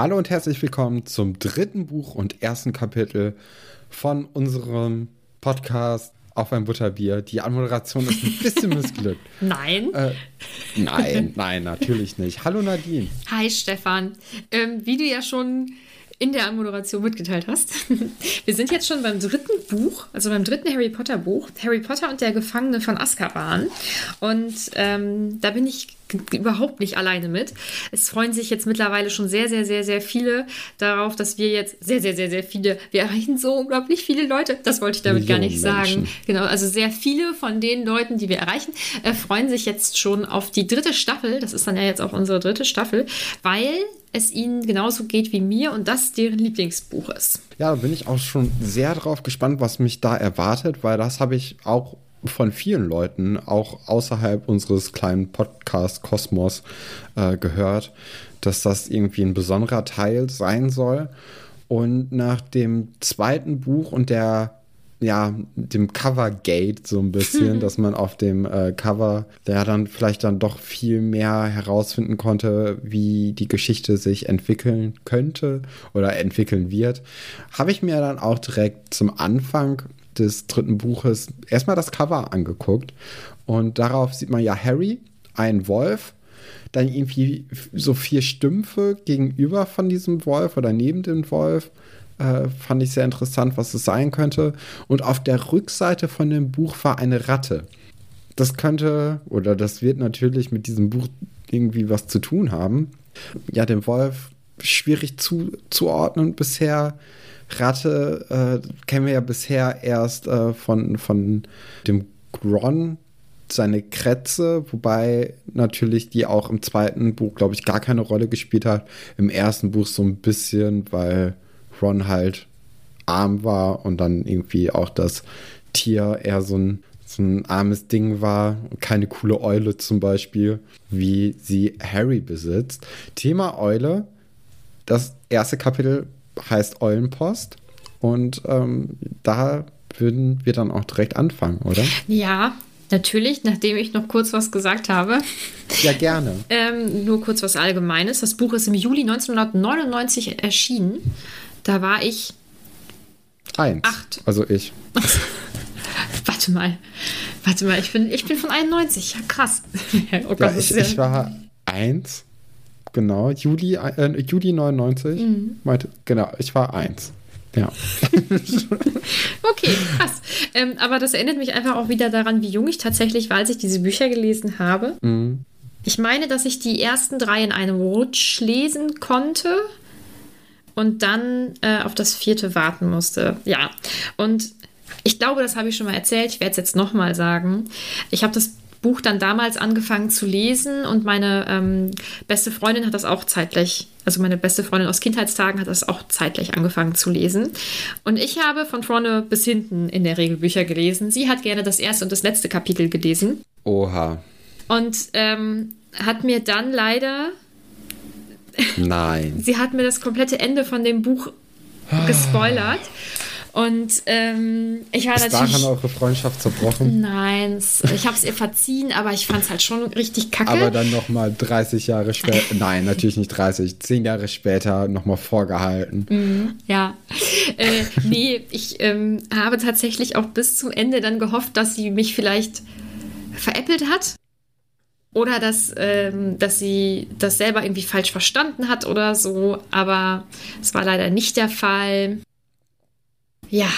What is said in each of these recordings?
Hallo und herzlich willkommen zum dritten Buch und ersten Kapitel von unserem Podcast auf ein Butterbier. Die Anmoderation ist ein bisschen missglückt. Nein. Äh, nein, nein, natürlich nicht. Hallo Nadine. Hi Stefan. Ähm, wie du ja schon in der Anmoderation mitgeteilt hast, wir sind jetzt schon beim dritten Buch, also beim dritten Harry Potter Buch, Harry Potter und der Gefangene von Azkaban. Und ähm, da bin ich überhaupt nicht alleine mit. Es freuen sich jetzt mittlerweile schon sehr, sehr, sehr, sehr viele darauf, dass wir jetzt sehr, sehr, sehr, sehr viele, wir erreichen so unglaublich viele Leute. Das wollte ich damit gar nicht Millionen sagen. Menschen. Genau, also sehr viele von den Leuten, die wir erreichen, äh, freuen sich jetzt schon auf die dritte Staffel. Das ist dann ja jetzt auch unsere dritte Staffel, weil es ihnen genauso geht wie mir und das deren Lieblingsbuch ist. Ja, da bin ich auch schon sehr drauf gespannt, was mich da erwartet, weil das habe ich auch von vielen Leuten, auch außerhalb unseres kleinen Podcast-Kosmos, äh, gehört, dass das irgendwie ein besonderer Teil sein soll. Und nach dem zweiten Buch und der ja, dem Covergate so ein bisschen, dass man auf dem äh, Cover ja dann vielleicht dann doch viel mehr herausfinden konnte, wie die Geschichte sich entwickeln könnte oder entwickeln wird, habe ich mir dann auch direkt zum Anfang des dritten Buches erstmal das Cover angeguckt und darauf sieht man ja Harry, ein Wolf, dann irgendwie so vier Stümpfe gegenüber von diesem Wolf oder neben dem Wolf. Äh, fand ich sehr interessant, was es sein könnte. Und auf der Rückseite von dem Buch war eine Ratte. Das könnte, oder das wird natürlich mit diesem Buch irgendwie was zu tun haben. Ja, den Wolf schwierig zuzuordnen bisher. Ratte äh, kennen wir ja bisher erst äh, von, von dem Gron, seine Krätze, wobei natürlich die auch im zweiten Buch, glaube ich, gar keine Rolle gespielt hat. Im ersten Buch so ein bisschen, weil Ron halt arm war und dann irgendwie auch das Tier eher so ein, so ein armes Ding war. Keine coole Eule zum Beispiel, wie sie Harry besitzt. Thema Eule. Das erste Kapitel heißt Eulenpost. Und ähm, da würden wir dann auch direkt anfangen, oder? Ja, natürlich, nachdem ich noch kurz was gesagt habe. Ja, gerne. Ähm, nur kurz was Allgemeines. Das Buch ist im Juli 1999 erschienen. Da war ich. Eins. Acht. Also ich. Warte mal. Warte mal, ich bin, ich bin von 91. Ja, krass. oh Gott, Ja, ich, ja- ich war eins. Genau, Juli, äh, Juli 99. Mhm. Meinte, genau, ich war eins. Ja. Okay, krass. Ähm, aber das erinnert mich einfach auch wieder daran, wie jung ich tatsächlich war, als ich diese Bücher gelesen habe. Mhm. Ich meine, dass ich die ersten drei in einem Rutsch lesen konnte und dann äh, auf das vierte warten musste. Ja, und ich glaube, das habe ich schon mal erzählt. Ich werde es jetzt nochmal sagen. Ich habe das Buch dann damals angefangen zu lesen und meine ähm, beste Freundin hat das auch zeitgleich, also meine beste Freundin aus Kindheitstagen hat das auch zeitgleich angefangen zu lesen. Und ich habe von vorne bis hinten in der Regel Bücher gelesen. Sie hat gerne das erste und das letzte Kapitel gelesen. Oha. Und ähm, hat mir dann leider. Nein. sie hat mir das komplette Ende von dem Buch gespoilert. Und ähm, ich war Ist natürlich. daran eure Freundschaft zerbrochen? Nein, ich habe es ihr verziehen, aber ich fand es halt schon richtig kacke. Aber dann nochmal 30 Jahre später, nein, natürlich nicht 30, 10 Jahre später nochmal vorgehalten. Ja, äh, nee, ich ähm, habe tatsächlich auch bis zum Ende dann gehofft, dass sie mich vielleicht veräppelt hat. Oder dass, ähm, dass sie das selber irgendwie falsch verstanden hat oder so. Aber es war leider nicht der Fall. Ja,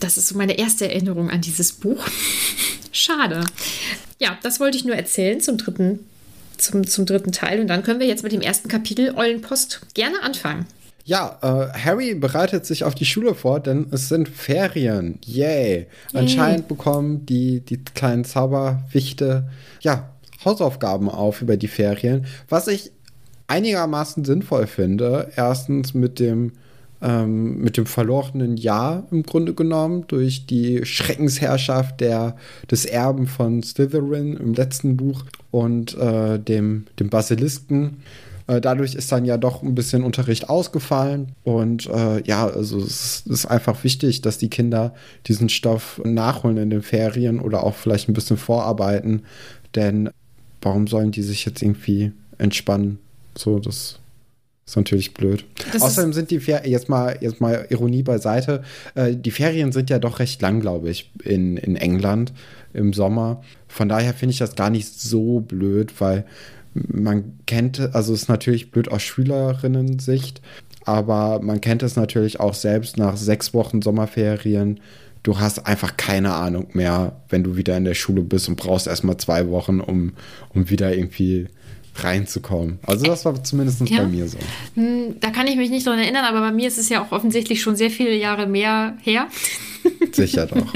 das ist so meine erste Erinnerung an dieses Buch. Schade. Ja, das wollte ich nur erzählen zum dritten, zum, zum dritten Teil. Und dann können wir jetzt mit dem ersten Kapitel Eulenpost gerne anfangen. Ja, äh, Harry bereitet sich auf die Schule vor, denn es sind Ferien. Yay. Anscheinend bekommen die, die kleinen Zauberwichte, ja, Hausaufgaben auf über die Ferien, was ich einigermaßen sinnvoll finde. Erstens mit dem, ähm, mit dem verlorenen Jahr im Grunde genommen durch die Schreckensherrschaft der, des Erben von Slytherin im letzten Buch und äh, dem, dem Basilisken. Äh, Dadurch ist dann ja doch ein bisschen Unterricht ausgefallen. Und äh, ja, also es ist einfach wichtig, dass die Kinder diesen Stoff nachholen in den Ferien oder auch vielleicht ein bisschen vorarbeiten. Denn warum sollen die sich jetzt irgendwie entspannen? So, das ist natürlich blöd. Das Außerdem sind die Ferien, jetzt mal, jetzt mal Ironie beiseite, äh, die Ferien sind ja doch recht lang, glaube ich, in, in England im Sommer. Von daher finde ich das gar nicht so blöd, weil man kennt, also es ist natürlich blöd aus Schülerinnen-Sicht, aber man kennt es natürlich auch selbst nach sechs Wochen Sommerferien. Du hast einfach keine Ahnung mehr, wenn du wieder in der Schule bist und brauchst erstmal zwei Wochen, um, um wieder irgendwie reinzukommen. Also das war zumindest Ja. bei mir so. Hm, Da kann ich mich nicht dran erinnern, aber bei mir ist es ja auch offensichtlich schon sehr viele Jahre mehr her. Sicher doch.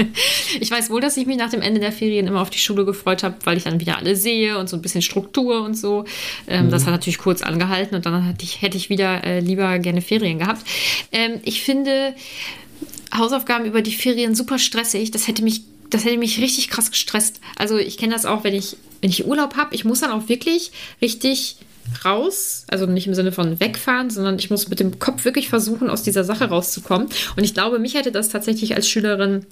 Ich weiß wohl, dass ich mich nach dem Ende der Ferien immer auf die Schule gefreut habe, weil ich dann wieder alle sehe und so ein bisschen Struktur und so. Ähm, Das hat natürlich kurz angehalten und dann ich, hätte ich wieder äh, lieber gerne Ferien gehabt. Ähm, ich finde Hausaufgaben über die Ferien super stressig. Das hätte mich das hätte mich richtig krass gestresst. Also ich kenne das auch, wenn ich, wenn ich Urlaub habe. Ich muss dann auch wirklich richtig raus, also nicht im Sinne von wegfahren, sondern ich muss mit dem Kopf wirklich versuchen, aus dieser Sache rauszukommen. Und ich glaube, mich hätte das tatsächlich als Schülerin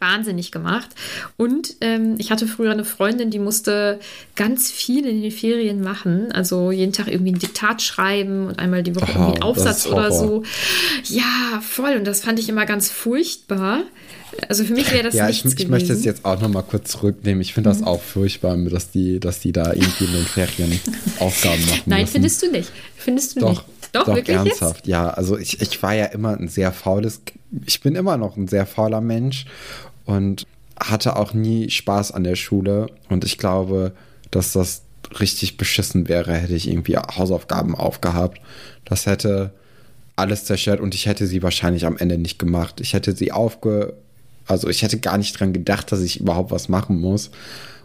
wahnsinnig gemacht. Und ähm, ich hatte früher eine Freundin, die musste ganz viel in den Ferien machen. Also jeden Tag irgendwie ein Diktat schreiben und einmal die Woche Oh, irgendwie einen Aufsatz oder so. Ja, voll. Und das fand ich immer ganz furchtbar. Also für mich wäre das Ja, ich, nichts ich möchte es jetzt auch noch mal kurz zurücknehmen. Ich finde das auch furchtbar, dass die, dass die da irgendwie in den Ferien Aufgaben machen Nein, müssen. findest du nicht. Findest du Doch, nicht. Doch, doch wirklich ernsthaft. Ja, also ich, ich war ja immer ein sehr faules, ich bin immer noch ein sehr fauler Mensch und hatte auch nie Spaß an der Schule. Und ich glaube, dass das richtig beschissen wäre, hätte ich irgendwie Hausaufgaben aufgehabt. Das hätte alles zerstört und ich hätte sie wahrscheinlich am Ende nicht gemacht. Ich hätte sie aufge... Also ich hätte gar nicht dran gedacht, dass ich überhaupt was machen muss.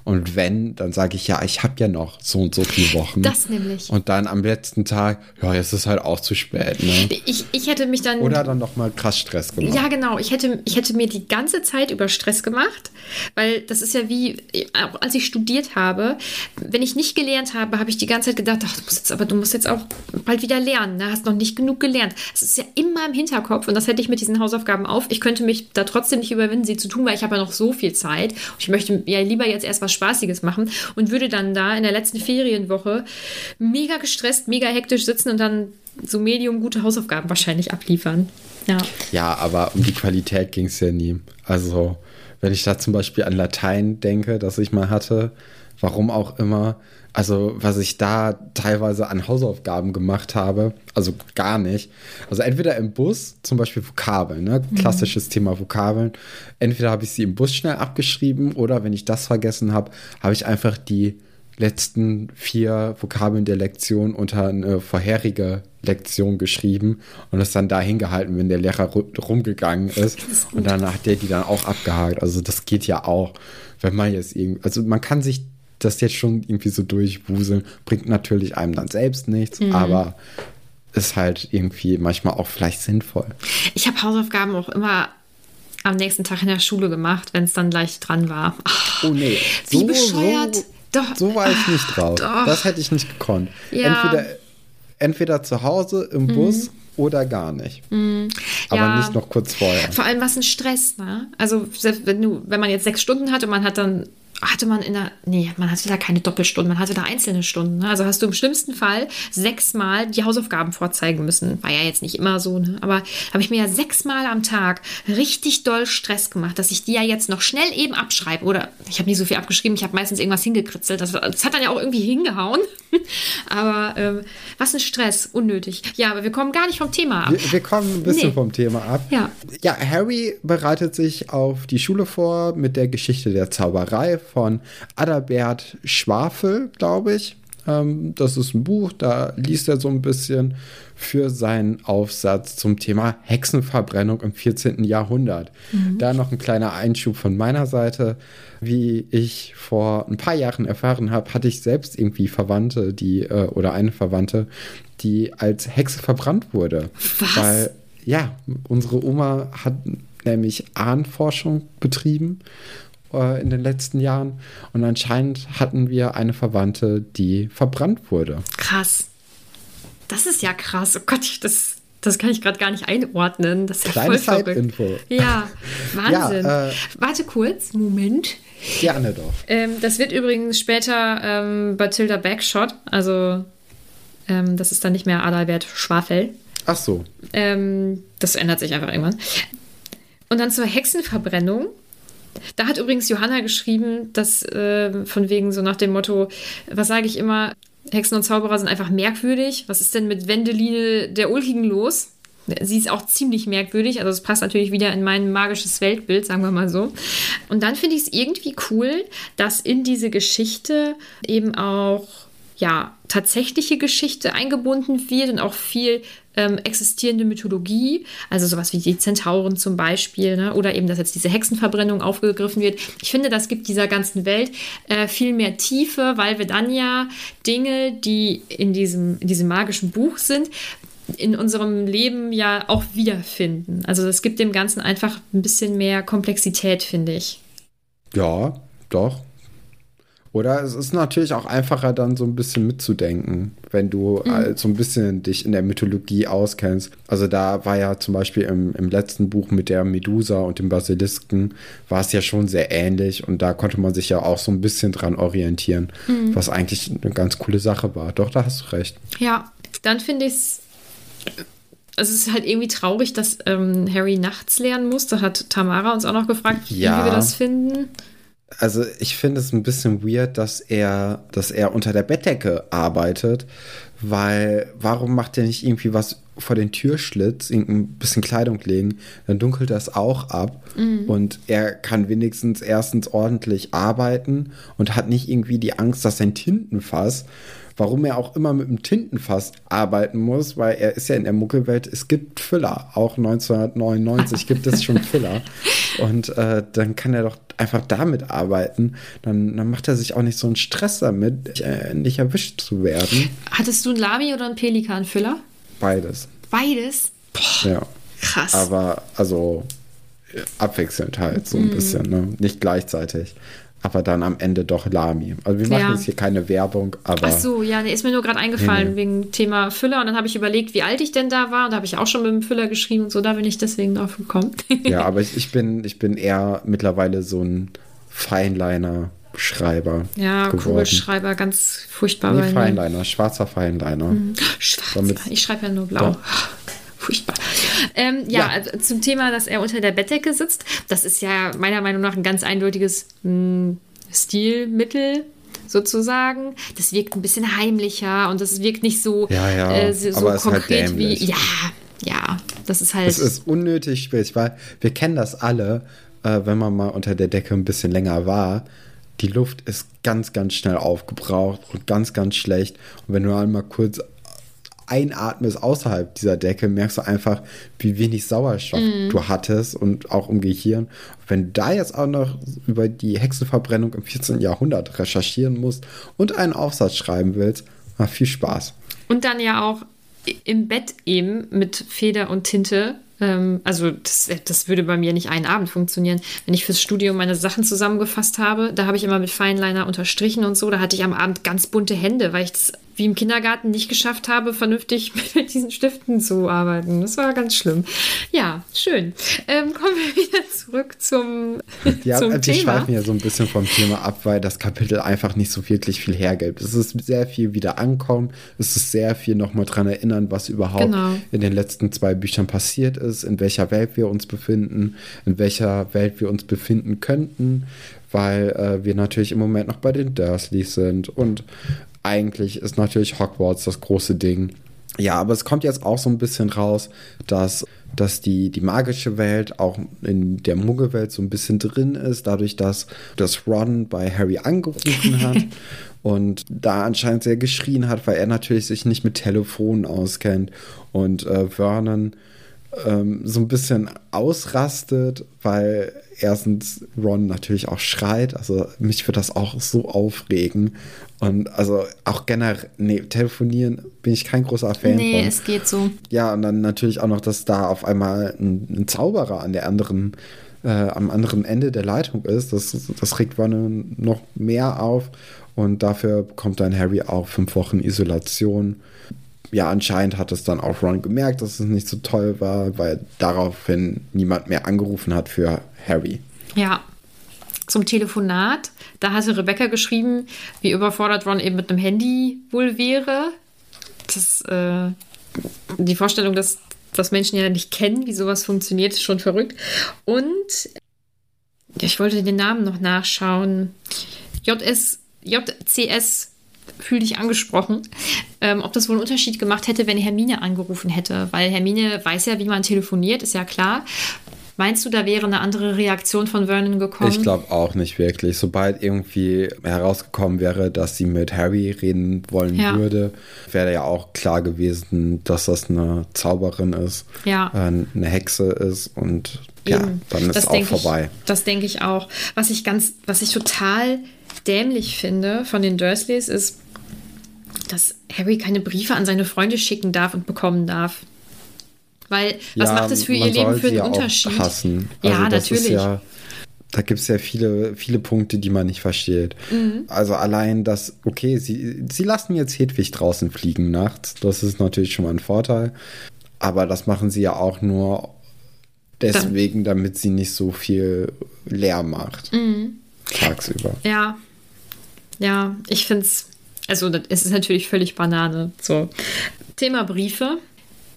Und wenn, dann sage ich, ja, ich habe ja noch so und so viele Wochen. Das nämlich. Und dann am letzten Tag, ja, jetzt ist halt auch zu spät. Ne? Ich, ich hätte mich dann. Oder dann noch mal krass Stress gemacht. Ja, genau. Ich hätte, ich hätte mir die ganze Zeit über Stress gemacht, weil das ist ja wie, auch als ich studiert habe, wenn ich nicht gelernt habe, habe ich die ganze Zeit gedacht, ach, du musst jetzt, aber du musst jetzt auch bald wieder lernen, ne? hast noch nicht genug gelernt. Das ist ja immer im Hinterkopf und das hätte ich mit diesen Hausaufgaben auf. Ich könnte mich da trotzdem nicht überwinden, sie zu tun, weil ich habe ja noch so viel Zeit. Und ich möchte ja lieber jetzt erst was Spaßiges machen und würde dann da in der letzten Ferienwoche mega gestresst, mega hektisch sitzen und dann so medium gute Hausaufgaben wahrscheinlich abliefern. Ja. Ja, aber um die Qualität ging es ja nie. Also, wenn ich da zum Beispiel an Latein denke, das ich mal hatte, warum auch immer, also was ich da teilweise an Hausaufgaben gemacht habe, also gar nicht. Also entweder im Bus, zum Beispiel Vokabeln, ne? klassisches Thema Vokabeln. Entweder habe ich sie im Bus schnell abgeschrieben oder wenn ich das vergessen habe, habe ich einfach die letzten vier Vokabeln der Lektion unter eine vorherige Lektion geschrieben und es dann da hingehalten, wenn der Lehrer ru- rumgegangen ist. Und dann hat der die dann auch abgehakt. Also das geht ja auch, wenn man jetzt irgendwie, also man kann sich das jetzt schon irgendwie so durchwuseln. Bringt natürlich einem dann selbst nichts, Mhm. aber ist halt irgendwie manchmal auch vielleicht sinnvoll. Ich habe Hausaufgaben auch immer am nächsten Tag in der Schule gemacht, wenn es dann gleich dran war. Oh nee. Wie bescheuert. So, Doch. so war ich nicht drauf. Doch. Das hätte ich nicht gekonnt. Ja. Mhm. Entweder, entweder zu Hause im Bus oder gar nicht. Aber Ja. nicht noch kurz vorher. Vor allem was ein Stress, ne? Also selbst wenn du, wenn man jetzt sechs Stunden hat und man hat dann hatte man in der, nee, man hatte da keine Doppelstunden, man hatte da einzelne Stunden. Ne? Also hast du im schlimmsten Fall sechsmal die Hausaufgaben vorzeigen müssen. War ja jetzt nicht immer so, ne? aber habe ich mir ja sechsmal am Tag richtig doll Stress gemacht, dass ich die ja jetzt noch schnell eben abschreibe. Oder ich habe nicht so viel abgeschrieben, ich habe meistens irgendwas hingekritzelt. Das, das hat dann ja auch irgendwie hingehauen. aber ähm, was ein Stress, unnötig. Ja, aber wir kommen gar nicht vom Thema ab. Wir, wir kommen ein bisschen Nee. vom Thema ab. Ja. Ja, Harry bereitet sich auf die Schule vor mit der Geschichte der Zauberei von Adalbert Schwafel, glaube ich. Ähm, das ist ein Buch, da liest er so ein bisschen für seinen Aufsatz zum Thema Hexenverbrennung im 14. Jahrhundert. Da noch ein kleiner Einschub von meiner Seite. Wie ich vor ein paar Jahren erfahren habe, hatte ich selbst irgendwie Verwandte, die äh, oder eine Verwandte, die als Hexe verbrannt wurde. Was? Weil ja, unsere Oma hat nämlich Ahnenforschung betrieben äh, in den letzten Jahren und anscheinend hatten wir eine Verwandte, die verbrannt wurde. Krass. Das ist ja krass. Oh Gott, das, das kann ich gerade gar nicht einordnen. Das ist ja Kleine voll verrückt. Ja, Wahnsinn. Ja, äh, Warte kurz, Moment. Gerne doch. Ähm, das wird übrigens später ähm, Bathilda Backshot, also ähm, das ist dann nicht mehr Adalbert Schwafel. Ach so. Ähm, das ändert sich einfach irgendwann. Und dann zur Hexenverbrennung. Da hat übrigens Johanna geschrieben, dass äh, von wegen so nach dem Motto, was sage ich immer, Hexen und Zauberer sind einfach merkwürdig. Was ist denn mit Wendeline der Ulkigen los? Sie ist auch ziemlich merkwürdig, also es passt natürlich wieder in mein magisches Weltbild, sagen wir mal so. Und dann finde ich es irgendwie cool, dass in diese Geschichte eben auch ja, tatsächliche Geschichte eingebunden wird und auch viel ähm, existierende Mythologie, also sowas wie die Zentauren zum Beispiel, ne? oder eben, dass jetzt diese Hexenverbrennung aufgegriffen wird. Ich finde, das gibt dieser ganzen Welt äh, viel mehr Tiefe, weil wir dann ja Dinge, die in diesem, in diesem magischen Buch sind, in unserem Leben ja auch wiederfinden. Also das gibt dem Ganzen einfach ein bisschen mehr Komplexität, finde ich. Ja, doch. Oder es ist natürlich auch einfacher, dann so ein bisschen mitzudenken, wenn du äh, so ein bisschen dich in der Mythologie auskennst. Also da war ja zum Beispiel im, im letzten Buch mit der Medusa und dem Basilisken, war es ja schon sehr ähnlich und da konnte man sich ja auch so ein bisschen dran orientieren, was eigentlich eine ganz coole Sache war. Doch, da hast du recht. Ja, dann finde ich es. Also es ist halt irgendwie traurig, dass ähm, Harry nachts lernen muss. Da hat Tamara uns auch noch gefragt, Ja. wie wir das finden. Also ich finde es ein bisschen weird, dass er, dass er unter der Bettdecke arbeitet, weil warum macht er nicht irgendwie was vor den Türschlitz, irgendein bisschen Kleidung legen, dann dunkelt das auch ab und er kann wenigstens erstens ordentlich arbeiten und hat nicht irgendwie die Angst, dass sein Tintenfass warum er auch immer mit dem Tintenfass arbeiten muss, weil er ist ja in der Muckelwelt, es gibt Füller. Auch 1999 gibt es schon Füller. Und äh, dann kann er doch einfach damit arbeiten. Dann, dann macht er sich auch nicht so einen Stress damit, äh, nicht erwischt zu werden. Hattest du einen Lami oder einen Pelikanfüller? Beides. Beides? Boah, Ja. krass. Aber also abwechselnd halt so ein bisschen, ne? Nicht gleichzeitig. Aber dann am Ende doch Lami. Also wir machen Ja. jetzt hier keine Werbung, aber. Ach so, ja, nee, ist mir nur gerade eingefallen Nee, wegen Thema Füller. Und dann habe ich überlegt, wie alt ich denn da war. Und da habe ich auch schon mit dem Füller geschrieben und so. Da bin ich deswegen drauf gekommen. Ja, aber ich, ich, bin, ich bin eher mittlerweile so ein Feinliner-Schreiber. ja, geworden. Kugelschreiber, ganz furchtbar Nee. Feinliner, schwarzer Feinliner. Schwarz. Damit- ich schreibe ja nur blau. Ja. Furchtbar. Ähm, ja, Ja. Also zum Thema, dass er unter der Bettdecke sitzt. Das ist ja meiner Meinung nach ein ganz eindeutiges mh, Stilmittel sozusagen. Das wirkt ein bisschen heimlicher und das wirkt nicht so, Ja, ja, äh, so aber ist halt konkret wie. dämlich. Ja, ja. Das ist halt. Es ist unnötig weil wir kennen das alle, äh, wenn man mal unter der Decke ein bisschen länger war. Die Luft ist ganz, ganz schnell aufgebraucht und ganz, ganz schlecht. Und wenn du einmal kurz einatmest außerhalb dieser Decke, merkst du einfach, wie wenig Sauerstoff mm. du hattest und auch im Gehirn. Wenn du da jetzt auch noch über die Hexenverbrennung im 14. Jahrhundert recherchieren musst und einen Aufsatz schreiben willst, viel Spaß. Und dann ja auch im Bett eben mit Feder und Tinte ähm, also das, das würde bei mir nicht einen Abend funktionieren. Wenn ich fürs Studium meine Sachen zusammengefasst habe, da habe ich immer mit Feinliner unterstrichen und so. Da hatte ich am Abend ganz bunte Hände, weil ich das wie im Kindergarten nicht geschafft habe, vernünftig mit diesen Stiften zu arbeiten. Das war ganz schlimm. Ja, schön. Ähm, kommen wir wieder zurück zum, ja, zum wir Thema. schweifen ja so ein bisschen vom Thema ab, weil das Kapitel einfach nicht so wirklich viel hergibt. Es ist sehr viel wieder ankommen. Es ist sehr viel nochmal dran erinnern, was überhaupt Genau. in den letzten zwei Büchern passiert ist, in welcher Welt wir uns befinden, in welcher Welt wir uns befinden könnten, weil äh, wir natürlich im Moment noch bei den Dursleys sind und eigentlich ist natürlich Hogwarts das große Ding. Ja, aber es kommt jetzt auch so ein bisschen raus, dass, dass die, die magische Welt auch in der Muggelwelt so ein bisschen drin ist, dadurch, dass, dass Ron bei Harry angerufen hat und da anscheinend sehr geschrien hat, weil er natürlich sich nicht mit Telefonen auskennt und äh, Vernon ähm, so ein bisschen ausrastet, weil erstens Ron natürlich auch schreit. Also mich wird das auch so aufregen. Und also auch generell, nee, telefonieren bin ich kein großer Fan Nee, von. es geht so. Ja, und dann natürlich auch noch, dass da auf einmal ein, ein Zauberer an der anderen, äh, am anderen Ende der Leitung ist. Das, das regt Vernon noch mehr auf. Und dafür bekommt dann Harry auch fünf Wochen Isolation. Ja, anscheinend hat es dann auch Ron gemerkt, dass es nicht so toll war, weil daraufhin niemand mehr angerufen hat für Harry. Ja. Zum Telefonat. Da hatte Rebecca geschrieben, wie überfordert Ron eben mit einem Handy wohl wäre. Das, äh, die Vorstellung, dass, dass Menschen ja nicht kennen, wie sowas funktioniert, ist schon verrückt. Und ich wollte den Namen noch nachschauen. JS, JCS fühl dich angesprochen, ähm, ob das wohl einen Unterschied gemacht hätte, wenn Hermine angerufen hätte. Weil Hermine weiß ja, wie man telefoniert, ist ja klar. Meinst du, da wäre eine andere Reaktion von Vernon gekommen? Ich glaube auch nicht wirklich. Sobald irgendwie herausgekommen wäre, dass sie mit Harry reden wollen Ja. würde, wäre ja auch klar gewesen, dass das eine Zauberin ist, Ja. äh, eine Hexe ist und ja, Eben. dann ist Das auch vorbei. Ich, das denke ich auch. Was ich ganz, was ich total dämlich finde von den Dursleys ist, dass Harry keine Briefe an seine Freunde schicken darf und bekommen darf. Weil, was Ja, macht es für ihr Leben für einen ja Unterschied? Hassen. Ja, Also das ist natürlich. Ja, da gibt es ja viele, viele Punkte, die man nicht versteht. Mhm. Also allein das, okay, sie, sie lassen jetzt Hedwig draußen fliegen nachts. Das ist natürlich schon mal ein Vorteil. Aber das machen sie ja auch nur deswegen, damit sie nicht so viel Lärm macht. Mhm. Tagsüber. Ja, ja, ich finde es, also es ist natürlich völlig Banane. So, Thema Briefe.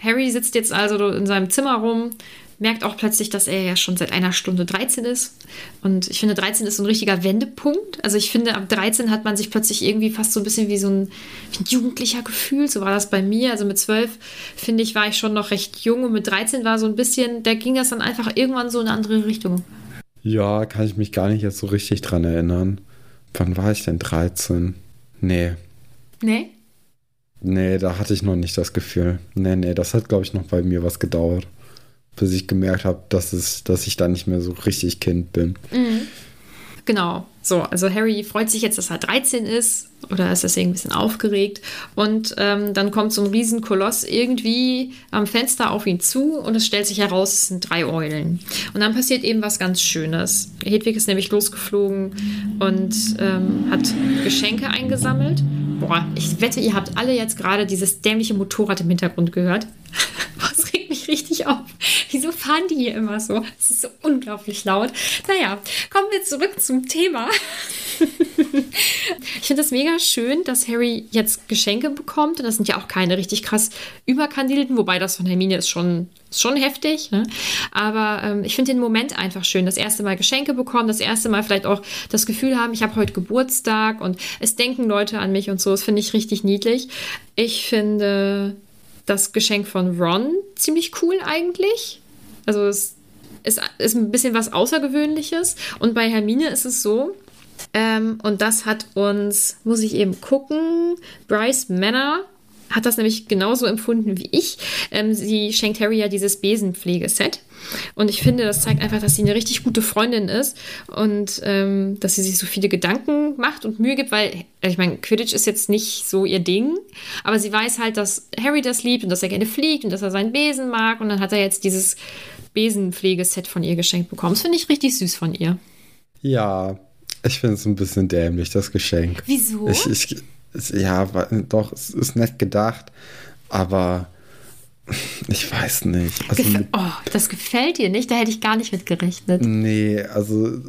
Harry sitzt jetzt also in seinem Zimmer rum, merkt auch plötzlich, dass er ja schon seit einer Stunde 13 ist. Und ich finde, 13 ist so ein richtiger Wendepunkt. Also ich finde, ab 13 hat man sich plötzlich irgendwie fast so ein bisschen wie so ein, wie ein Jugendlicher gefühlt. So war das bei mir. Also mit 12, finde ich, war ich schon noch recht jung. Und mit 13 war so ein bisschen, da ging das dann einfach irgendwann so in eine andere Richtung. Ja, kann ich mich gar nicht jetzt so richtig dran erinnern. Wann war ich denn 13? Nee. Nee? Nee, da hatte ich noch nicht das Gefühl. Nee, nee, das hat, glaube ich, noch bei mir was gedauert. Bis ich gemerkt habe, dass, es, dass ich da nicht mehr so richtig Kind bin. Genau. So, also Harry freut sich jetzt, dass er 13 ist oder ist deswegen ein bisschen aufgeregt. Und ähm, dann kommt so ein Riesenkoloss irgendwie am Fenster auf ihn zu und es stellt sich heraus, es sind drei Eulen. Und dann passiert eben was ganz Schönes. Hedwig ist nämlich losgeflogen und ähm, hat Geschenke eingesammelt. Boah, ich wette, ihr habt alle jetzt gerade dieses dämliche Motorrad im Hintergrund gehört. Was regt richtig auf? Wieso fahren die hier immer so? Es ist so unglaublich laut. Naja, kommen wir zurück zum Thema. Ich finde es mega schön, dass Harry jetzt Geschenke bekommt. Und das sind ja auch keine richtig krass überkandidelten, wobei das von Hermine ist schon, ist schon heftig. Ne? Aber ähm, ich finde den Moment einfach schön. Das erste Mal Geschenke bekommen, das erste Mal vielleicht auch das Gefühl haben, ich habe heute Geburtstag und es denken Leute an mich und so. Das finde ich richtig niedlich. Ich finde das Geschenk von Ron ziemlich cool eigentlich. Also es ist, ist ein bisschen was Außergewöhnliches. Und bei Hermine ist es so, ähm, und das hat uns, muss ich eben gucken, Bryce Manor hat das nämlich genauso empfunden wie ich. Ähm, sie schenkt Harry ja dieses Besenpflegeset. Und ich finde, das zeigt einfach, dass sie eine richtig gute Freundin ist und ähm, dass sie sich so viele Gedanken macht und Mühe gibt, weil, äh, ich meine, Quidditch ist jetzt nicht so ihr Ding, aber sie weiß halt, dass Harry das liebt und dass er gerne fliegt und dass er seinen Besen mag und dann hat er jetzt dieses Besenpflegeset von ihr geschenkt bekommen. Das finde ich richtig süß von ihr. Ja, ich finde es ein bisschen dämlich, das Geschenk. Wieso? Ich, ich, ja, doch, es ist nett gedacht, aber ich weiß nicht. Also Gef oh, das gefällt dir nicht? Da hätte ich gar nicht mit gerechnet. Nee, also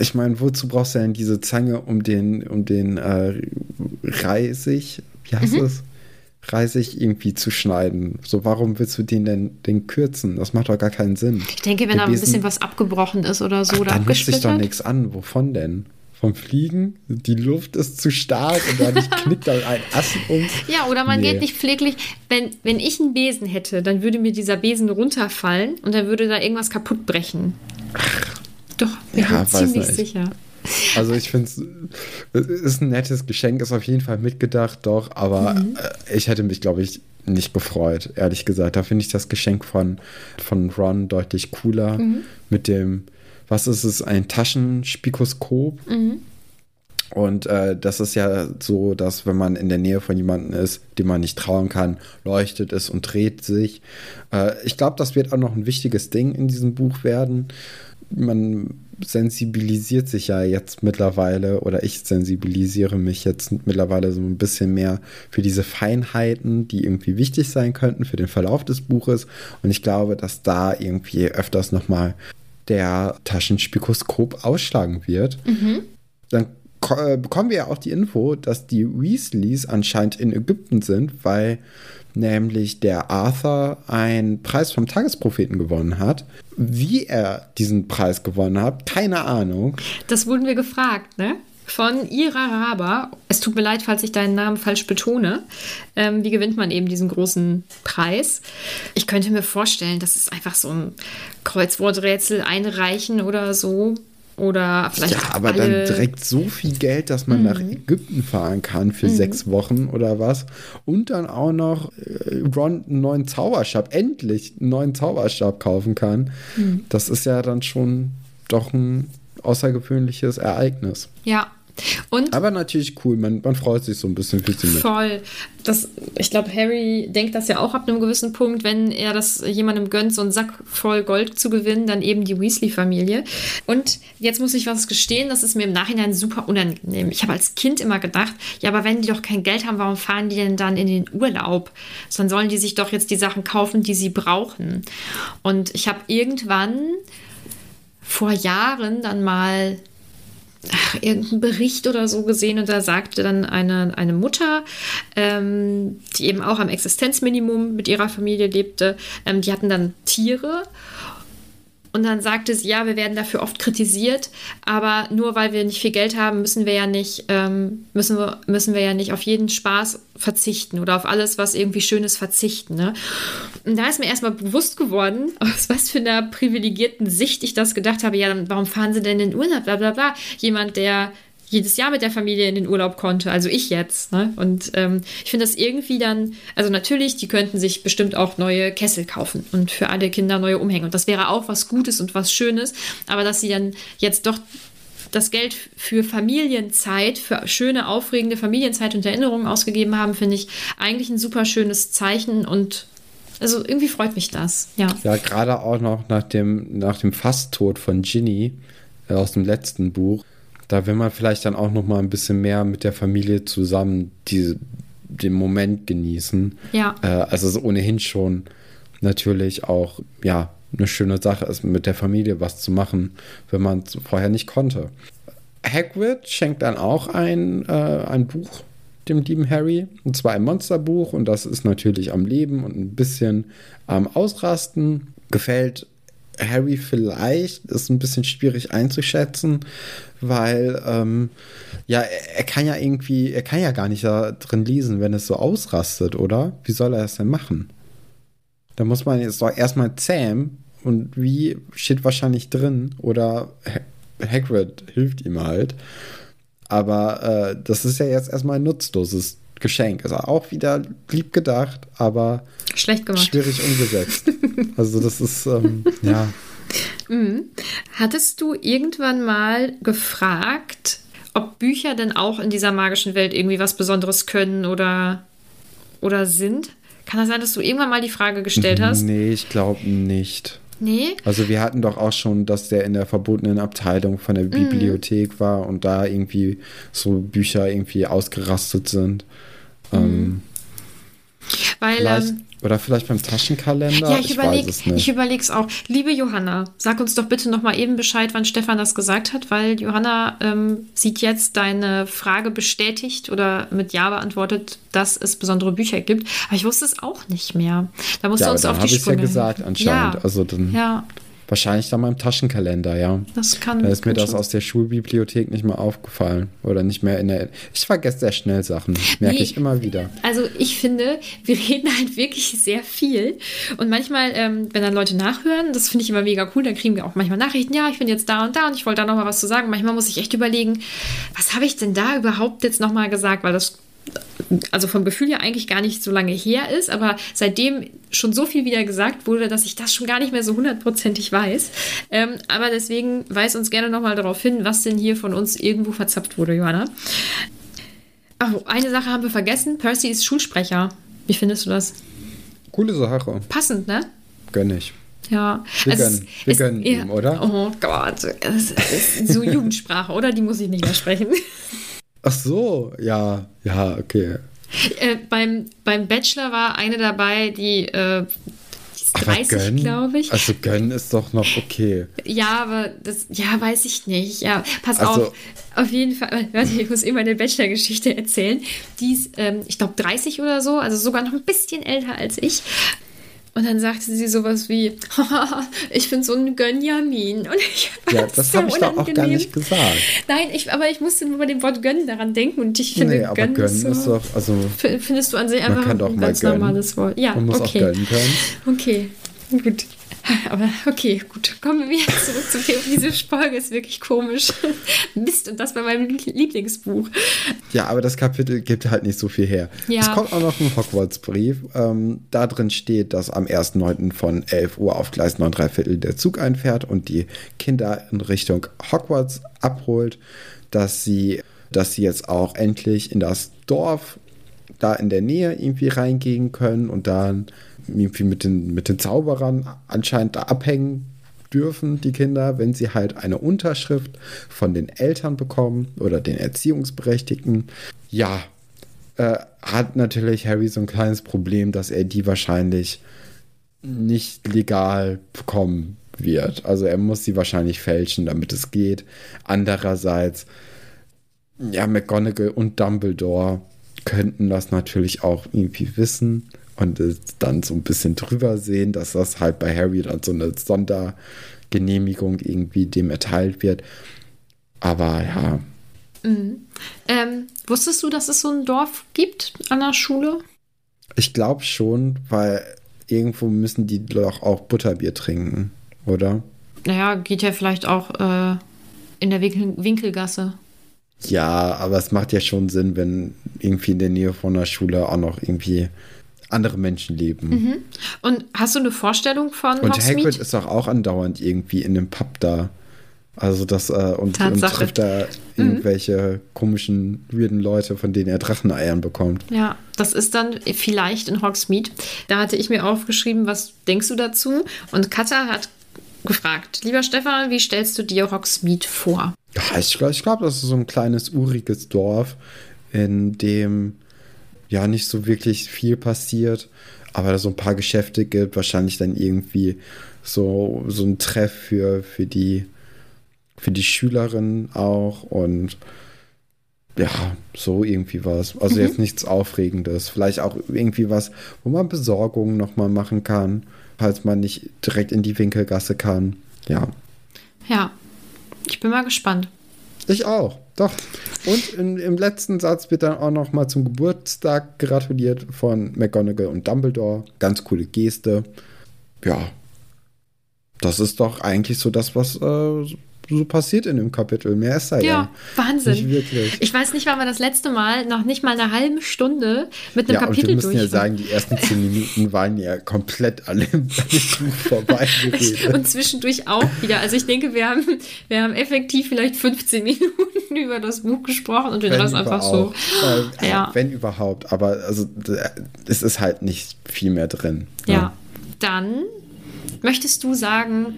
ich meine, wozu brauchst du denn diese Zange, um den, um den äh, Reisig, wie heißt mhm. das? Reisig irgendwie zu schneiden. So, warum willst du den denn den kürzen? Das macht doch gar keinen Sinn. Ich denke, wenn da ein bisschen was abgebrochen ist oder so, Ach, oder dann mischt sich doch nichts an. Wovon denn? Vom Fliegen. Die Luft ist zu stark und dadurch knickt dann ein Ast um. Ja, oder man nee. geht nicht pfleglich. Wenn, wenn ich einen Besen hätte, dann würde mir dieser Besen runterfallen und dann würde da irgendwas kaputt brechen. Ach, Doch, bin ja, ich ziemlich nicht. sicher. Also ich finde es ist ein nettes Geschenk, ist auf jeden Fall mitgedacht, doch, aber mhm. Äh, ich hätte mich, glaube ich, nicht gefreut, ehrlich gesagt. Da finde ich das Geschenk von, von Ron deutlich cooler mhm. mit dem was ist es, ein Taschenspikoskop. Mhm. Und äh, das ist ja so, dass wenn man in der Nähe von jemandem ist, dem man nicht trauen kann, leuchtet es und dreht sich. Äh, ich glaube, das wird auch noch ein wichtiges Ding in diesem Buch werden. Man sensibilisiert sich ja jetzt mittlerweile oder ich sensibilisiere mich jetzt mittlerweile so ein bisschen mehr für diese Feinheiten, die irgendwie wichtig sein könnten für den Verlauf des Buches. Und ich glaube, dass da irgendwie öfters nochmal der Taschenspikoskop ausschlagen wird. Mhm. Dann äh, bekommen wir ja auch die Info, dass die Weasleys anscheinend in Ägypten sind, weil nämlich der Arthur einen Preis vom Tagespropheten gewonnen hat. Wie er diesen Preis gewonnen hat, keine Ahnung. Das wurden wir gefragt, ne? Von Ira Raber. Es tut mir leid, falls ich deinen Namen falsch betone. Ähm, wie gewinnt man eben diesen großen Preis? Ich könnte mir vorstellen, dass es einfach so ein Kreuzworträtsel einreichen oder so. Oder vielleicht. Ja, aber dann direkt so viel Geld, dass man mhm. nach Ägypten fahren kann für mhm. sechs Wochen oder was. Und dann auch noch äh, Ron einen neuen Zauberstab, endlich einen neuen Zauberstab kaufen kann. Mhm. Das ist ja dann schon doch ein außergewöhnliches Ereignis. Ja, und Aber natürlich cool, man, man freut sich so ein bisschen für sie. Voll. Das, ich glaube, Harry denkt das ja auch ab einem gewissen Punkt, wenn er das jemandem gönnt, so einen Sack voll Gold zu gewinnen, dann eben die Weasley-Familie. Und jetzt muss ich was gestehen, das ist mir im Nachhinein super unangenehm. Ich habe als Kind immer gedacht, ja, aber wenn die doch kein Geld haben, warum fahren die denn dann in den Urlaub? Dann sollen die sich doch jetzt die Sachen kaufen, die sie brauchen. Und ich habe irgendwann vor Jahren dann mal irgendeinen Bericht oder so gesehen und da sagte dann eine, eine Mutter, ähm, die eben auch am Existenzminimum mit ihrer Familie lebte, ähm, die hatten dann Tiere und dann sagte sie, ja, wir werden dafür oft kritisiert, aber nur weil wir nicht viel Geld haben, müssen wir ja nicht, ähm, müssen wir, müssen wir ja nicht auf jeden Spaß verzichten oder auf alles, was irgendwie Schönes verzichten. Ne? Und da ist mir erstmal bewusst geworden, aus was für einer privilegierten Sicht ich das gedacht habe, ja, warum fahren sie denn in den Urlaub, bla bla bla. Jemand, der jedes Jahr mit der Familie in den Urlaub konnte, also ich jetzt. Ne? Und ähm, ich finde das irgendwie dann, also natürlich, die könnten sich bestimmt auch neue Kessel kaufen und für alle Kinder neue Umhänge. Und das wäre auch was Gutes und was Schönes, aber dass sie dann jetzt doch das Geld für Familienzeit, für schöne, aufregende Familienzeit und Erinnerungen ausgegeben haben, finde ich eigentlich ein super schönes Zeichen und also irgendwie freut mich das, ja. Ja, gerade auch noch nach dem, nach dem Fasttod von Ginny äh, aus dem letzten Buch da will man vielleicht dann auch noch mal ein bisschen mehr mit der Familie zusammen die, den Moment genießen. Ja. Äh, also es ohnehin schon natürlich auch, ja, eine schöne Sache ist, mit der Familie was zu machen, wenn man es vorher nicht konnte. Hagrid schenkt dann auch ein, äh, ein Buch dem lieben Harry, und zwar ein Monsterbuch, und das ist natürlich am Leben und ein bisschen am Ausrasten. Gefällt Harry vielleicht, ist ein bisschen schwierig einzuschätzen, weil ähm, ja, er kann ja irgendwie, er kann ja gar nicht da drin lesen, wenn es so ausrastet, oder? Wie soll er das denn machen? Da muss man jetzt doch erstmal zähmen und wie steht wahrscheinlich drin oder Hagrid hilft ihm halt. Aber äh, das ist ja jetzt erstmal ein nutzloses Geschenk. Ist auch wieder lieb gedacht, aber Schlecht gemacht. schwierig umgesetzt. also das ist, ähm, ja. Hattest du irgendwann mal gefragt, ob Bücher denn auch in dieser magischen Welt irgendwie was Besonderes können oder, oder sind? Kann das sein, dass du irgendwann mal die Frage gestellt hast? Nee, ich glaube nicht. Nee? Also wir hatten doch auch schon, dass der in der verbotenen Abteilung von der Mhm. Bibliothek war und da irgendwie so Bücher irgendwie ausgerastet sind. Ähm, Weil, vielleicht, ähm, oder vielleicht beim Taschenkalender? ja, ich, weiß überlege es ich überleg's auch. Liebe Johanna, sag uns doch bitte noch mal eben Bescheid, wann Stefan das gesagt hat, weil Johanna ähm, sieht jetzt deine Frage bestätigt oder mit Ja beantwortet, dass es besondere Bücher gibt. Aber ich wusste es auch nicht mehr. Da musst ja, du uns auf habe die ich es ja Sprünge gesagt helfen. anscheinend. Ja, Also dann ja, wahrscheinlich dann beim Taschenkalender, ja. das kann. Da ist mir das schon aus der Schulbibliothek nicht mehr aufgefallen. Oder nicht mehr in der. Ich vergesse sehr schnell Sachen. Merke Nee. ich immer wieder. Also ich finde, wir reden halt wirklich sehr viel. Und manchmal, ähm, wenn dann Leute nachhören, das finde ich immer mega cool, dann kriegen wir auch manchmal Nachrichten, ja, ich bin jetzt da und da und ich wollte da noch mal was zu sagen. Manchmal muss ich echt überlegen, was habe ich denn da überhaupt jetzt noch mal gesagt, weil das also vom Gefühl her eigentlich gar nicht so lange her ist, aber seitdem schon so viel wieder gesagt wurde, dass ich das schon gar nicht mehr so hundertprozentig weiß. Ähm, aber deswegen weis uns gerne noch mal darauf hin, was denn hier von uns irgendwo verzapft wurde, Johanna. Oh, eine Sache haben wir vergessen. Percy ist Schulsprecher. Wie findest du das? Coole Sache. Passend, ne? Gönn ich. Ja. Wir Also gönnen- wir gönnen ihm, oder? Oh Gott. Es ist so Jugendsprache, oder? Die muss ich nicht mehr sprechen. Ach so, ja, ja, okay. äh, beim, beim Bachelor war eine dabei, die, äh, die ist Aber 30, gönnen? glaube ich. Also gönnen ist doch noch okay. Ja, aber das, ja, weiß ich nicht. Ja, pass Also- auf. Auf jeden Fall, warte, ich muss immer eine Bachelor-Geschichte erzählen. Die ist, ähm, ich glaube, 30 oder so, also sogar noch ein bisschen älter als ich. Und dann sagte sie sowas wie, "Haha, ich bin so ein Gönjamin. Und ich Ja, das so habe ich doch auch gar unangenehm. nicht gesagt. Nein, ich, aber ich musste nur bei dem Wort gönnen daran denken und ich finde, Nee, aber gönnen, gönnen ist, ist so, doch, also Findest du an sich einfach ein ganz gönnen. normales Wort? Ja, man muss okay. auch gönnen können. Okay, gut. Aber okay, gut. Kommen wir wieder zurück zum Thema. Diese Folge ist wirklich komisch. Mist, und das bei meinem Lieblingsbuch. Ja, aber das Kapitel gibt halt nicht so viel her. Ja. Es kommt auch noch ein Hogwarts-Brief. Ähm, da drin steht, dass am 1.9. von 11 Uhr auf Gleis 9 3 Viertel der Zug einfährt und die Kinder in Richtung Hogwarts abholt, dass sie, dass sie jetzt auch endlich in das Dorf da in der Nähe irgendwie reingehen können und dann irgendwie mit den, mit den Zauberern anscheinend abhängen dürfen, die Kinder, wenn sie halt eine Unterschrift von den Eltern bekommen oder den Erziehungsberechtigten. Ja, äh, hat natürlich Harry so ein kleines Problem, dass er die wahrscheinlich nicht legal bekommen wird. Also er muss sie wahrscheinlich fälschen, damit es geht. Andererseits, ja, McGonagall und Dumbledore könnten das natürlich auch irgendwie wissen und es dann so ein bisschen drüber sehen, dass das halt bei Harry dann so eine Sondergenehmigung irgendwie dem erteilt wird. Aber ja, Ähm, wusstest du, dass es so ein Dorf gibt an der Schule? ich glaube schon, weil irgendwo müssen die doch auch Butterbier trinken, oder? Naja, geht ja vielleicht auch äh, in der Winkel Winkelgasse. Ja, aber es macht ja schon Sinn, wenn irgendwie in der Nähe von der Schule auch noch irgendwie andere Menschen leben. Und hast du eine Vorstellung von Und Hagrid Hogsmeade? ist doch auch andauernd irgendwie in dem Pub da. Also das, äh, und, und trifft da irgendwelche komischen, weirden Leute, von denen er Dracheneiern bekommt. Ja, das ist dann vielleicht in Hogsmeade. Da hatte ich mir aufgeschrieben, was denkst du dazu? Und Katha hat gefragt, lieber Stefan, wie stellst du dir Hogsmeade vor? Ja, ich glaube, ich glaub, das ist so ein kleines, uriges Dorf, in dem ja nicht so wirklich viel passiert, aber da so ein paar Geschäfte gibt, wahrscheinlich dann irgendwie so, so ein Treff für, für die für die Schülerinnen auch und ja, so irgendwie was. Also jetzt nichts Aufregendes. Vielleicht auch irgendwie was, wo man Besorgungen nochmal machen kann, falls man nicht direkt in die Winkelgasse kann. Ja, Ja, ich bin mal gespannt. ich auch. Doch. Und in, im letzten Satz wird dann auch noch mal zum Geburtstag gratuliert von McGonagall und Dumbledore. Ganz coole Geste. Ja. Das ist doch eigentlich so das, was, äh, so passiert in dem Kapitel. Mehr ist da ja. Ja, Wahnsinn. Nicht wirklich. Ich weiß nicht, wann wir das letzte Mal noch nicht mal eine halbe Stunde mit einem Ja, Kapitel wir müssen durch ja sagen, die ersten zehn Minuten waren ja komplett Buch vorbei und zwischendurch auch wieder. Also ich denke, wir haben, wir haben effektiv vielleicht 15 Minuten über das Buch gesprochen und wir Wenn das einfach so. Äh, Ja. Wenn überhaupt. Aber also d- es ist halt nicht viel mehr drin. ne? Ja. Dann möchtest du sagen,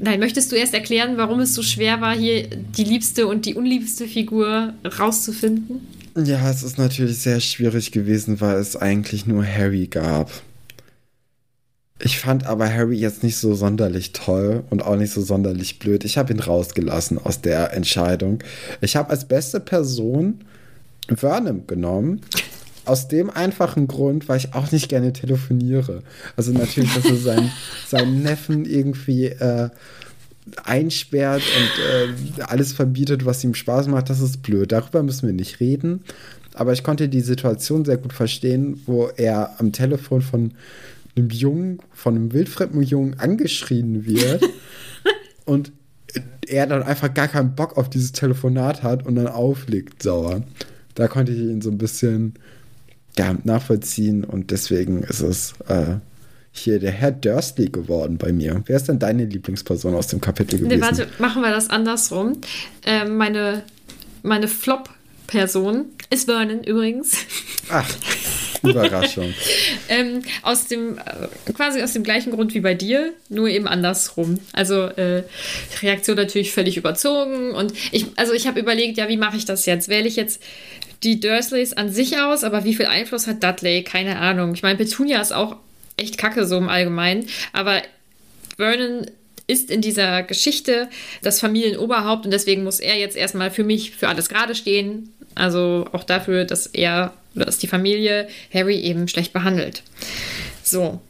nein, möchtest du erst erklären, warum es so schwer war, hier die liebste und die unliebste Figur rauszufinden? Ja, es ist natürlich sehr schwierig gewesen, weil es eigentlich nur Harry gab. Ich fand aber Harry jetzt nicht so sonderlich toll und auch nicht so sonderlich blöd. Ich habe ihn rausgelassen aus der Entscheidung. Ich habe als beste Person Vernon genommen. Aus dem einfachen Grund, weil ich auch nicht gerne telefoniere. Also natürlich, dass er seinen, seinen Neffen irgendwie äh, einsperrt und äh, alles verbietet, was ihm Spaß macht, das ist blöd. Darüber müssen wir nicht reden. Aber ich konnte die Situation sehr gut verstehen, wo er am Telefon von einem Jungen, von einem wildfremden Jungen angeschrien wird und er dann einfach gar keinen Bock auf dieses Telefonat hat und dann auflegt sauer. Da konnte ich ihn so ein bisschen ja, nachvollziehen und deswegen ist es äh, hier der Herr Dursley geworden bei mir. Wer ist denn deine Lieblingsperson aus dem Kapitel gewesen? Nee, warte, machen wir das andersrum. Ähm, meine meine Flop-Person ist Vernon übrigens. Ach, Überraschung. ähm, aus dem, äh, quasi aus dem gleichen Grund wie bei dir, nur eben andersrum. Also äh, Reaktion natürlich völlig überzogen. Und ich, also ich habe überlegt, ja, wie mache ich das jetzt? Wähle ich jetzt die Dursleys an sich aus, aber wie viel Einfluss hat Dudley? Keine Ahnung. Ich meine, Petunia ist auch echt kacke so im Allgemeinen, aber Vernon ist in dieser Geschichte das Familienoberhaupt und deswegen muss er jetzt erstmal für mich für alles gerade stehen. Also auch dafür, dass er oder dass die Familie Harry eben schlecht behandelt. So.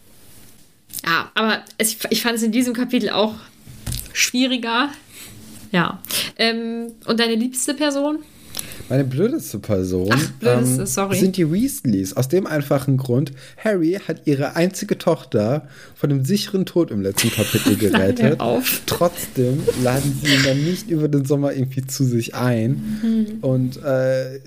Ja, aber es, ich fand es in diesem Kapitel auch schwieriger. Ja. Ähm, und deine liebste Person? Meine blödeste Person Ach, blödeste, sorry. sind die Weasleys. Aus dem einfachen Grund, Harry hat ihre einzige Tochter von dem sicheren Tod im letzten Kapitel gerettet. auf. Trotzdem laden sie ihn dann nicht über den Sommer irgendwie zu sich ein. Mhm. Und äh,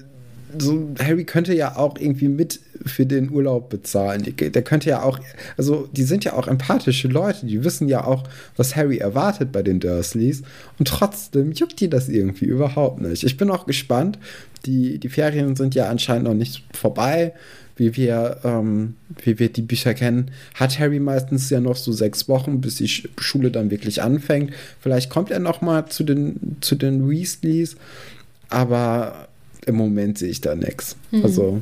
so Harry könnte ja auch irgendwie mit für den Urlaub bezahlen. Der könnte ja auch, also die sind ja auch empathische Leute, die wissen ja auch, was Harry erwartet bei den Dursleys und trotzdem juckt die das irgendwie überhaupt nicht. Ich bin auch gespannt. Die, die Ferien sind ja anscheinend noch nicht vorbei. Wie wir, ähm, wie wir die Bücher kennen, hat Harry meistens ja noch so sechs Wochen, bis die Sch- Schule dann wirklich anfängt. Vielleicht kommt er noch mal zu den, zu den Weasleys, aber im Moment sehe ich da nichts. Also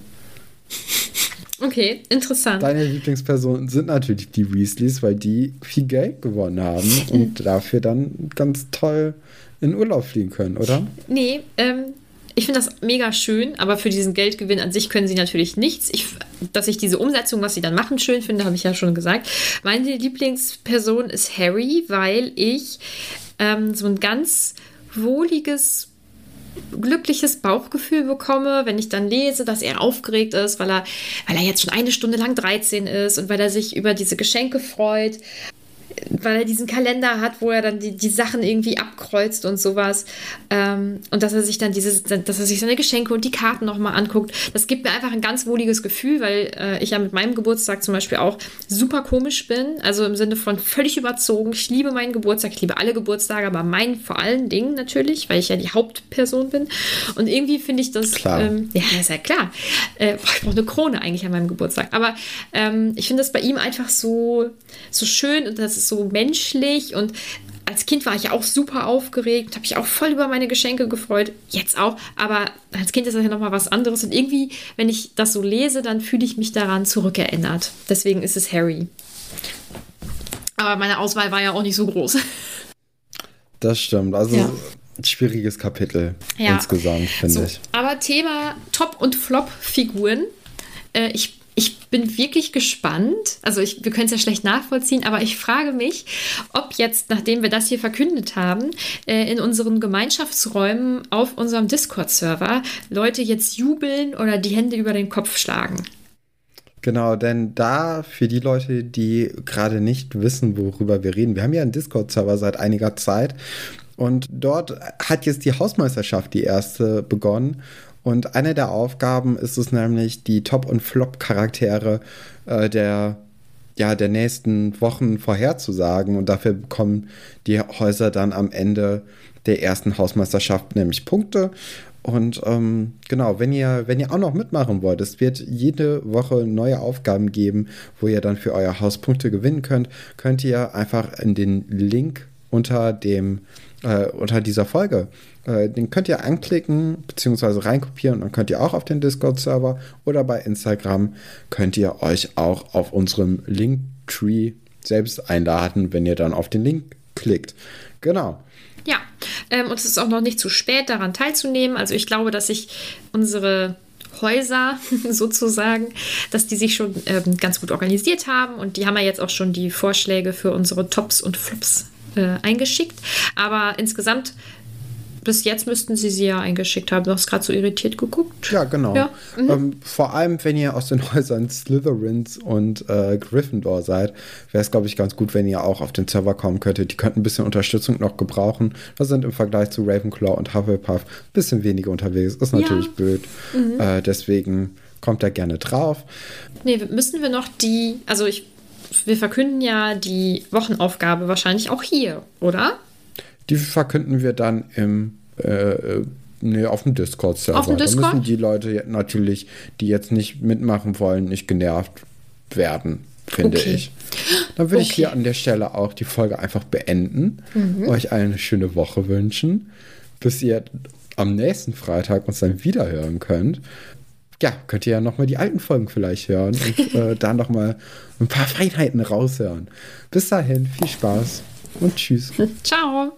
Okay, interessant. deine Lieblingspersonen sind natürlich die Weasleys, weil die viel Geld gewonnen haben und dafür dann ganz toll in Urlaub fliegen können, oder? Nee, ähm, ich finde das mega schön, aber für diesen Geldgewinn an sich können sie natürlich nichts. Ich, dass ich diese Umsetzung, was sie dann machen, schön finde, habe ich ja schon gesagt. Meine Lieblingsperson ist Harry, weil ich ähm, so ein ganz wohliges glückliches Bauchgefühl bekomme, wenn ich dann lese, dass er aufgeregt ist, weil er, weil er jetzt schon eine Stunde lang 13 ist und weil er sich über diese Geschenke freut, weil er diesen Kalender hat, wo er dann die, die Sachen irgendwie abkreuzt und sowas. Ähm, und dass er sich dann diese, dass er sich seine Geschenke und die Karten nochmal anguckt. Das gibt mir einfach ein ganz wohliges Gefühl, weil äh, ich ja mit meinem Geburtstag zum Beispiel auch super komisch bin. Also im Sinne von völlig überzogen. Ich liebe meinen Geburtstag, ich liebe alle Geburtstage, aber meinen vor allen Dingen natürlich, weil ich ja die Hauptperson bin. Und irgendwie finde ich das. Klar. Ähm, ja, ist ja klar. Äh, boah, ich brauche eine Krone eigentlich an meinem Geburtstag. Aber ähm, ich finde das bei ihm einfach so, so schön und das ist so menschlich und als Kind war ich ja auch super aufgeregt, habe ich auch voll über meine Geschenke gefreut, jetzt auch, aber als Kind ist das ja nochmal was anderes und irgendwie, wenn ich das so lese, dann fühle ich mich daran zurückerinnert. Deswegen ist es Harry. Aber meine Auswahl war ja auch nicht so groß. Das stimmt. Also Ja. ein schwieriges Kapitel Ja. insgesamt, finde So, ich. aber Thema Top- und Flop-Figuren. Äh, ich, ich bin wirklich gespannt. Also ich, wir können es ja schlecht nachvollziehen, aber ich frage mich, ob jetzt, nachdem wir das hier verkündet haben, äh, in unseren Gemeinschaftsräumen auf unserem Discord-Server Leute jetzt jubeln oder die Hände über den Kopf schlagen. Genau, denn da für die Leute, die gerade nicht wissen, worüber wir reden, wir haben ja einen Discord-Server seit einiger Zeit Und dort hat jetzt die Hausmeisterschaft die erste begonnen. Und eine der Aufgaben ist es nämlich, die Top- und Flop-Charaktere äh, der, ja, der nächsten Wochen vorherzusagen. Und dafür bekommen die Häuser dann am Ende der ersten Hausmeisterschaft nämlich Punkte. Und ähm, genau, wenn ihr, wenn ihr auch noch mitmachen wollt, es wird jede Woche neue Aufgaben geben, wo ihr dann für euer Haus Punkte gewinnen könnt, könnt ihr einfach in den Link unter dem äh, unter dieser Folge. Äh, den könnt ihr anklicken bzw. reinkopieren und dann könnt ihr auch auf den Discord-Server oder bei Instagram könnt ihr euch auch auf unserem Linktree selbst einladen, wenn ihr dann auf den Link klickt. Genau. Ja, ähm, und es ist auch noch nicht zu spät, daran teilzunehmen. Also ich glaube, dass sich unsere Häuser sozusagen, dass die sich schon ähm, ganz gut organisiert haben und die haben ja jetzt auch schon die Vorschläge für unsere Tops und Flops äh, eingeschickt. Aber insgesamt bis jetzt müssten sie sie ja eingeschickt haben. Du hast gerade so irritiert geguckt. Ja, genau. Ja. Mhm. Ähm, vor allem, wenn ihr aus den Häusern Slytherins und äh, Gryffindor seid, wäre es, glaube ich, ganz gut, wenn ihr auch auf den Server kommen könntet. Die könnten ein bisschen Unterstützung noch gebrauchen. Wir sind im Vergleich zu Ravenclaw und Hufflepuff ein bisschen weniger unterwegs. Ist natürlich Ja. blöd. Mhm. Äh, deswegen kommt da gerne drauf. Nee, müssen wir noch die, also ich, wir verkünden ja die Wochenaufgabe wahrscheinlich auch hier, oder? Die verkünden wir dann im äh, nee, auf dem Discord-Server. Auf dem Da Discord? müssen die Leute natürlich, die jetzt nicht mitmachen wollen, nicht genervt werden, finde Okay. ich. Dann würde ich Okay. hier an der Stelle auch die Folge einfach beenden, Mhm. euch eine schöne Woche wünschen, bis ihr am nächsten Freitag uns dann wieder hören könnt. Ja, könnt ihr ja nochmal die alten Folgen vielleicht hören und äh, da nochmal ein paar Feinheiten raushören. Bis dahin, viel Spaß und tschüss. Ciao.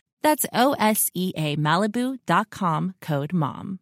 That's O S E A Malibu.com code MOM.